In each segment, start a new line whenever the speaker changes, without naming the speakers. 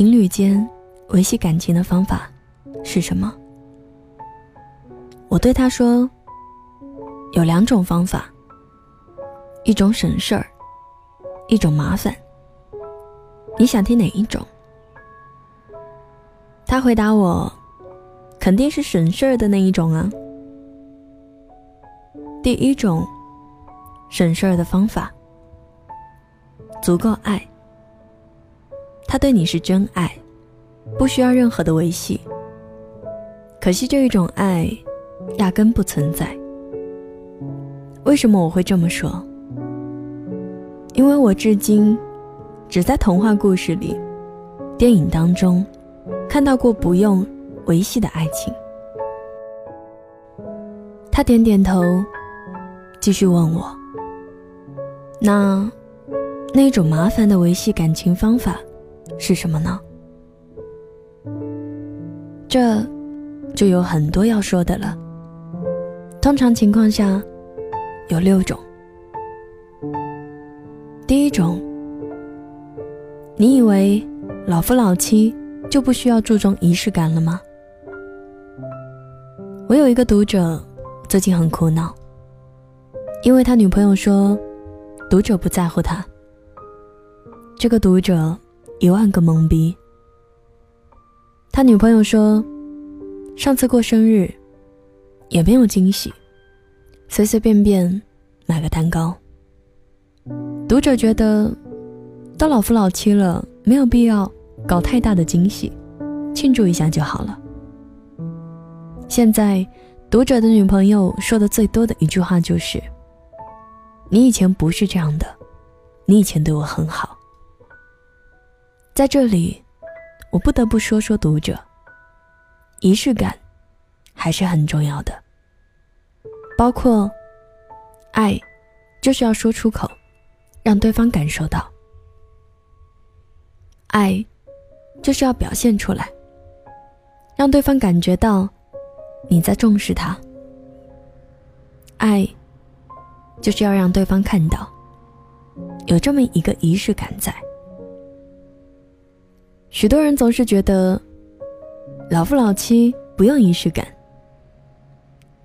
情侣间维系感情的方法是什么？我对他说，有两种方法，一种省事儿，一种麻烦。你想听哪一种？他回答我，肯定是省事儿的那一种啊。第一种省事儿的方法，足够爱。他对你是真爱，不需要任何的维系。可惜这一种爱，压根不存在。为什么我会这么说？因为我至今只在童话故事里、电影当中看到过不用维系的爱情。他点点头，继续问我：“那那种麻烦的维系感情方法？”是什么呢？这，就有很多要说的了。通常情况下，有六种。第一种，你以为老夫老妻就不需要注重仪式感了吗？我有一个读者，最近很苦恼，因为他女朋友说，读者不在乎他。这个读者。一万个懵逼。他女朋友说：“上次过生日，也没有惊喜，随随便便买个蛋糕。”读者觉得，都老夫老妻了，没有必要搞太大的惊喜，庆祝一下就好了。现在，读者的女朋友说的最多的一句话就是：“你以前不是这样的，你以前对我很好。”在这里，我不得不说说读者。仪式感，还是很重要的。包括，爱，就是要说出口，让对方感受到。爱，就是要表现出来，让对方感觉到你在重视他。爱，就是要让对方看到，有这么一个仪式感在。许多人总是觉得，老夫老妻不用仪式感。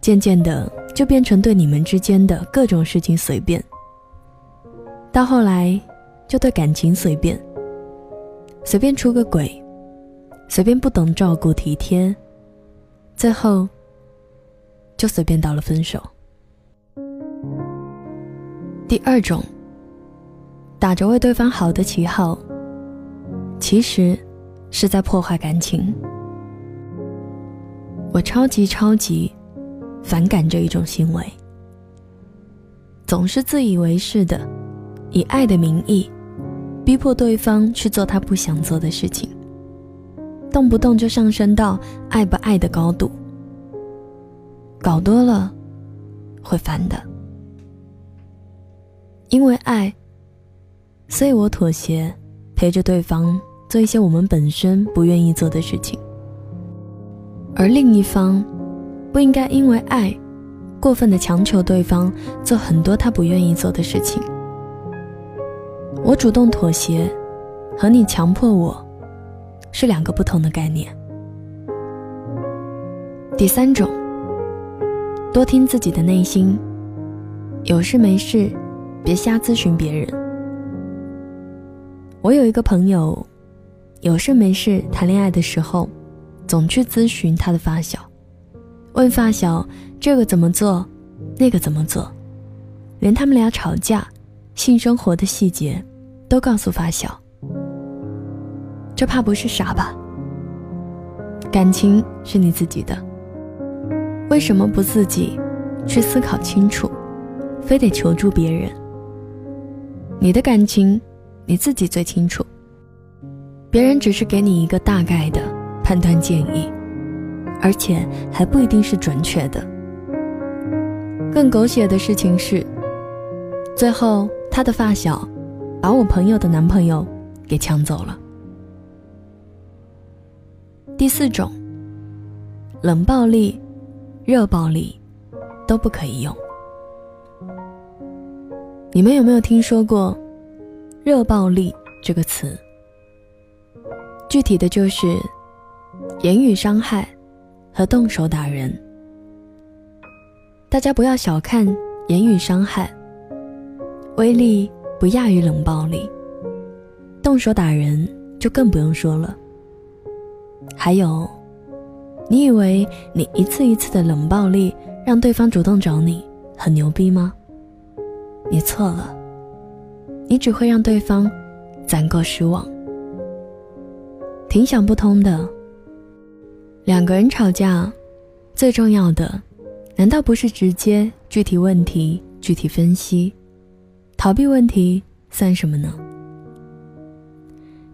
渐渐的，就变成对你们之间的各种事情随便。到后来，就对感情随便，随便出个轨，随便不懂照顾体贴，最后，就随便到了分手。第二种，打着为对方好的旗号。其实，是在破坏感情。我超级超级反感这一种行为。总是自以为是的，以爱的名义，逼迫对方去做他不想做的事情，动不动就上升到爱不爱的高度。搞多了，会烦的。因为爱，所以我妥协。陪着对方做一些我们本身不愿意做的事情，而另一方不应该因为爱过分的强求对方做很多他不愿意做的事情。我主动妥协和你强迫我是两个不同的概念。第三种，多听自己的内心，有事没事别瞎咨询别人。我有一个朋友，有事没事谈恋爱的时候，总去咨询他的发小，问发小这个怎么做，那个怎么做，连他们俩吵架、性生活的细节都告诉发小。这怕不是傻吧？感情是你自己的，为什么不自己去思考清楚，非得求助别人？你的感情。你自己最清楚，别人只是给你一个大概的判断建议，而且还不一定是准确的。更狗血的事情是，最后他的发小把我朋友的男朋友给抢走了。第四种，冷暴力、热暴力都不可以用。你们有没有听说过？热暴力这个词，具体的就是言语伤害和动手打人。大家不要小看言语伤害，威力不亚于冷暴力。动手打人就更不用说了。还有，你以为你一次一次的冷暴力让对方主动找你很牛逼吗？你错了，你只会让对方攒够失望。挺想不通的，两个人吵架，最重要的难道不是直接具体问题具体分析？逃避问题算什么呢？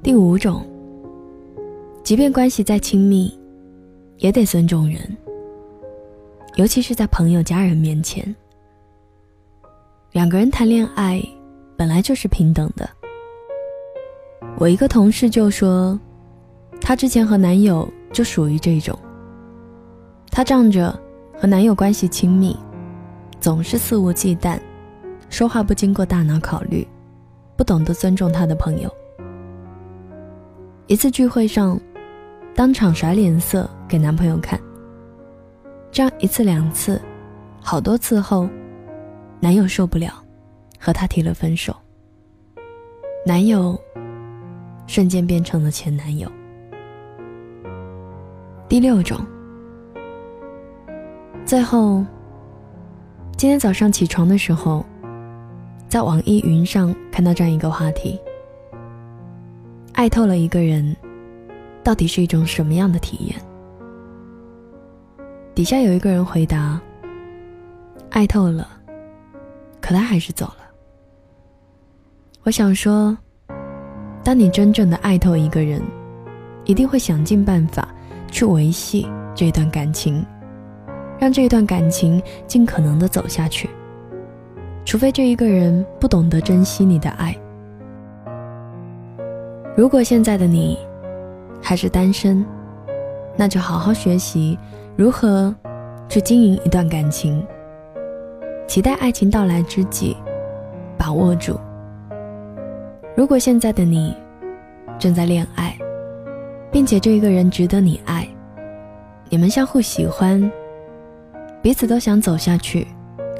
第五种，即便关系再亲密，也得尊重人，尤其是在朋友、家人面前。两个人谈恋爱，本来就是平等的。我一个同事就说，她之前和男友就属于这种。她仗着和男友关系亲密，总是肆无忌惮，说话不经过大脑考虑，不懂得尊重她的朋友。一次聚会上，当场甩脸色给男朋友看。这样一次两次，好多次后，男友受不了，和他提了分手。男友瞬间变成了前男友。第六种，最后，今天早上起床的时候，在网易云上看到这样一个话题。爱透了一个人，到底是一种什么样的体验？底下有一个人回答：“爱透了，可他还是走了。”我想说，当你真正的爱透一个人，一定会想尽办法去维系这段感情，让这段感情尽可能的走下去。除非这一个人不懂得珍惜你的爱。如果现在的你还是单身，那就好好学习如何去经营一段感情。期待爱情到来之际，把握住。如果现在的你正在恋爱，并且这个人值得你爱，你们相互喜欢，彼此都想走下去，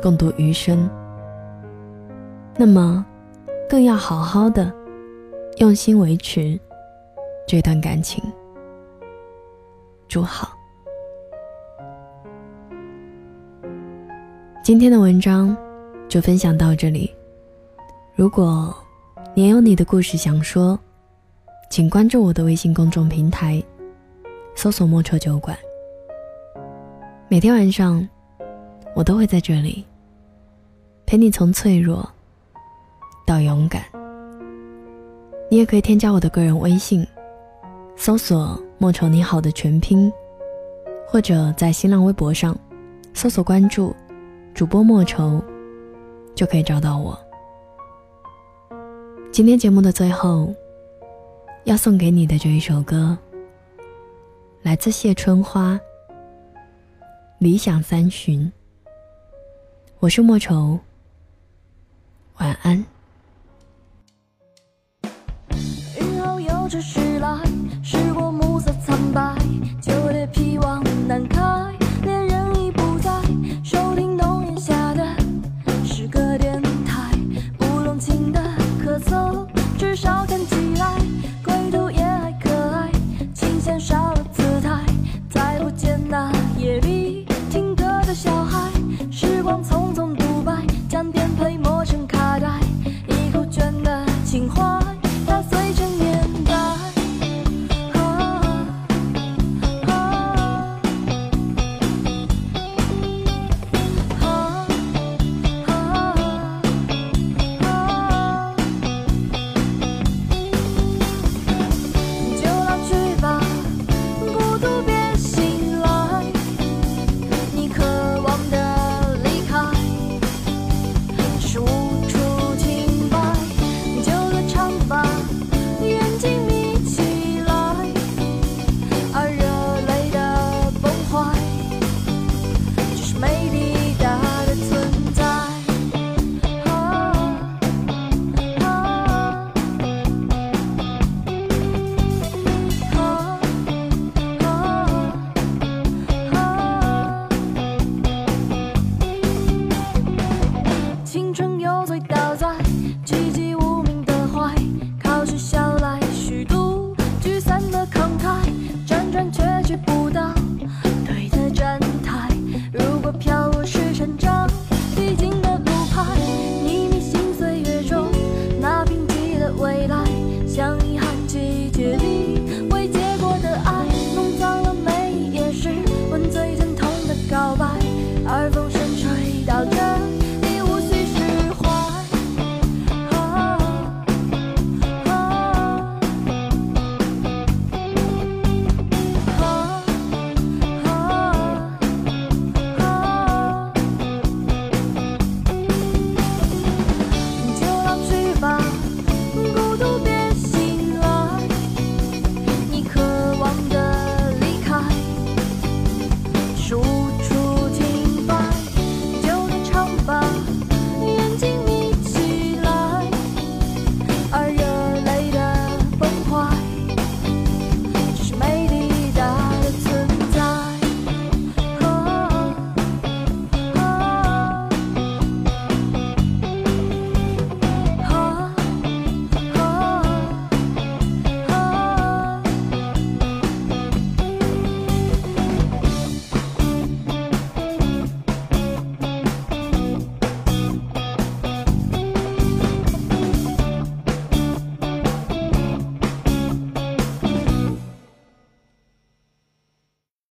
共度余生，那么更要好好的。用心维持这段感情，祝好。今天的文章就分享到这里。如果也有你的故事想说，请关注我的微信公众平台，搜索“莫愁酒馆”。每天晚上，我都会在这里陪你从脆弱到勇敢。你也可以添加我的个人微信，搜索“莫愁你好”的全拼，或者在新浪微博上搜索关注主播莫愁，就可以找到我。今天节目的最后，要送给你的这一首歌，来自谢春花，《理想三旬》。我是莫愁，晚安。